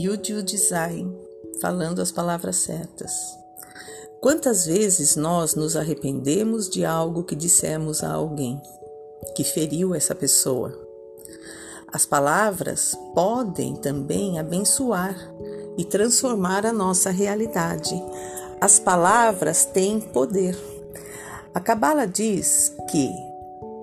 Yudio Design, falando as palavras certas. Quantas vezes nós nos arrependemos de algo que dissemos a alguém, que feriu essa pessoa? As palavras podem também abençoar e transformar a nossa realidade. As palavras têm poder. A Cabala diz que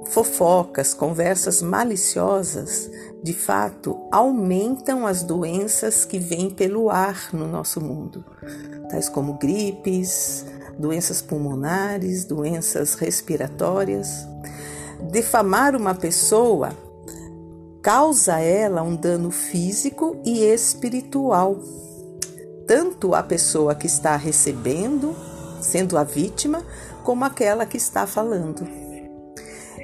fofocas, conversas maliciosas, de fato, aumentam as doenças que vêm pelo ar no nosso mundo, tais como gripes, doenças pulmonares, doenças respiratórias. Defamar uma pessoa causa a ela um dano físico e espiritual, tanto a pessoa que está recebendo, sendo a vítima, como aquela que está falando.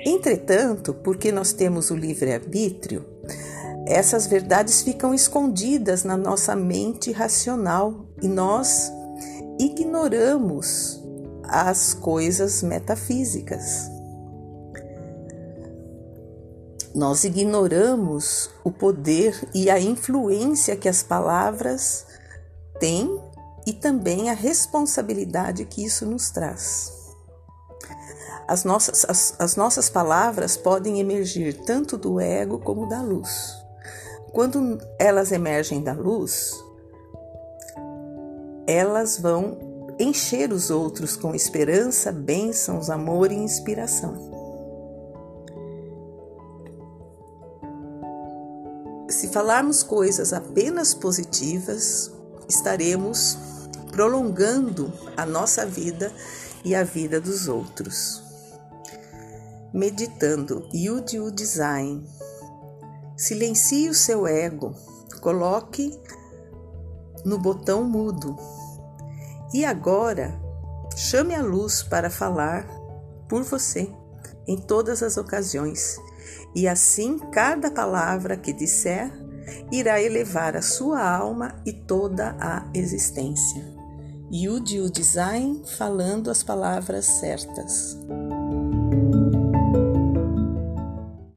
Entretanto, porque nós temos o livre-arbítrio, essas verdades ficam escondidas na nossa mente racional e nós ignoramos as coisas metafísicas. Nós ignoramos o poder e a influência que as palavras têm e também a responsabilidade que isso nos traz. As nossas, as, as nossas palavras podem emergir tanto do ego como da luz. Quando elas emergem da luz, elas vão encher os outros com esperança, bênçãos, amor e inspiração. Se falarmos coisas apenas positivas, estaremos prolongando a nossa vida e a vida dos outros meditando Yudiu Design. Silencie o seu ego, coloque no botão mudo. E agora, chame a luz para falar por você em todas as ocasiões. E assim, cada palavra que disser irá elevar a sua alma e toda a existência. Yudiu Design falando as palavras certas.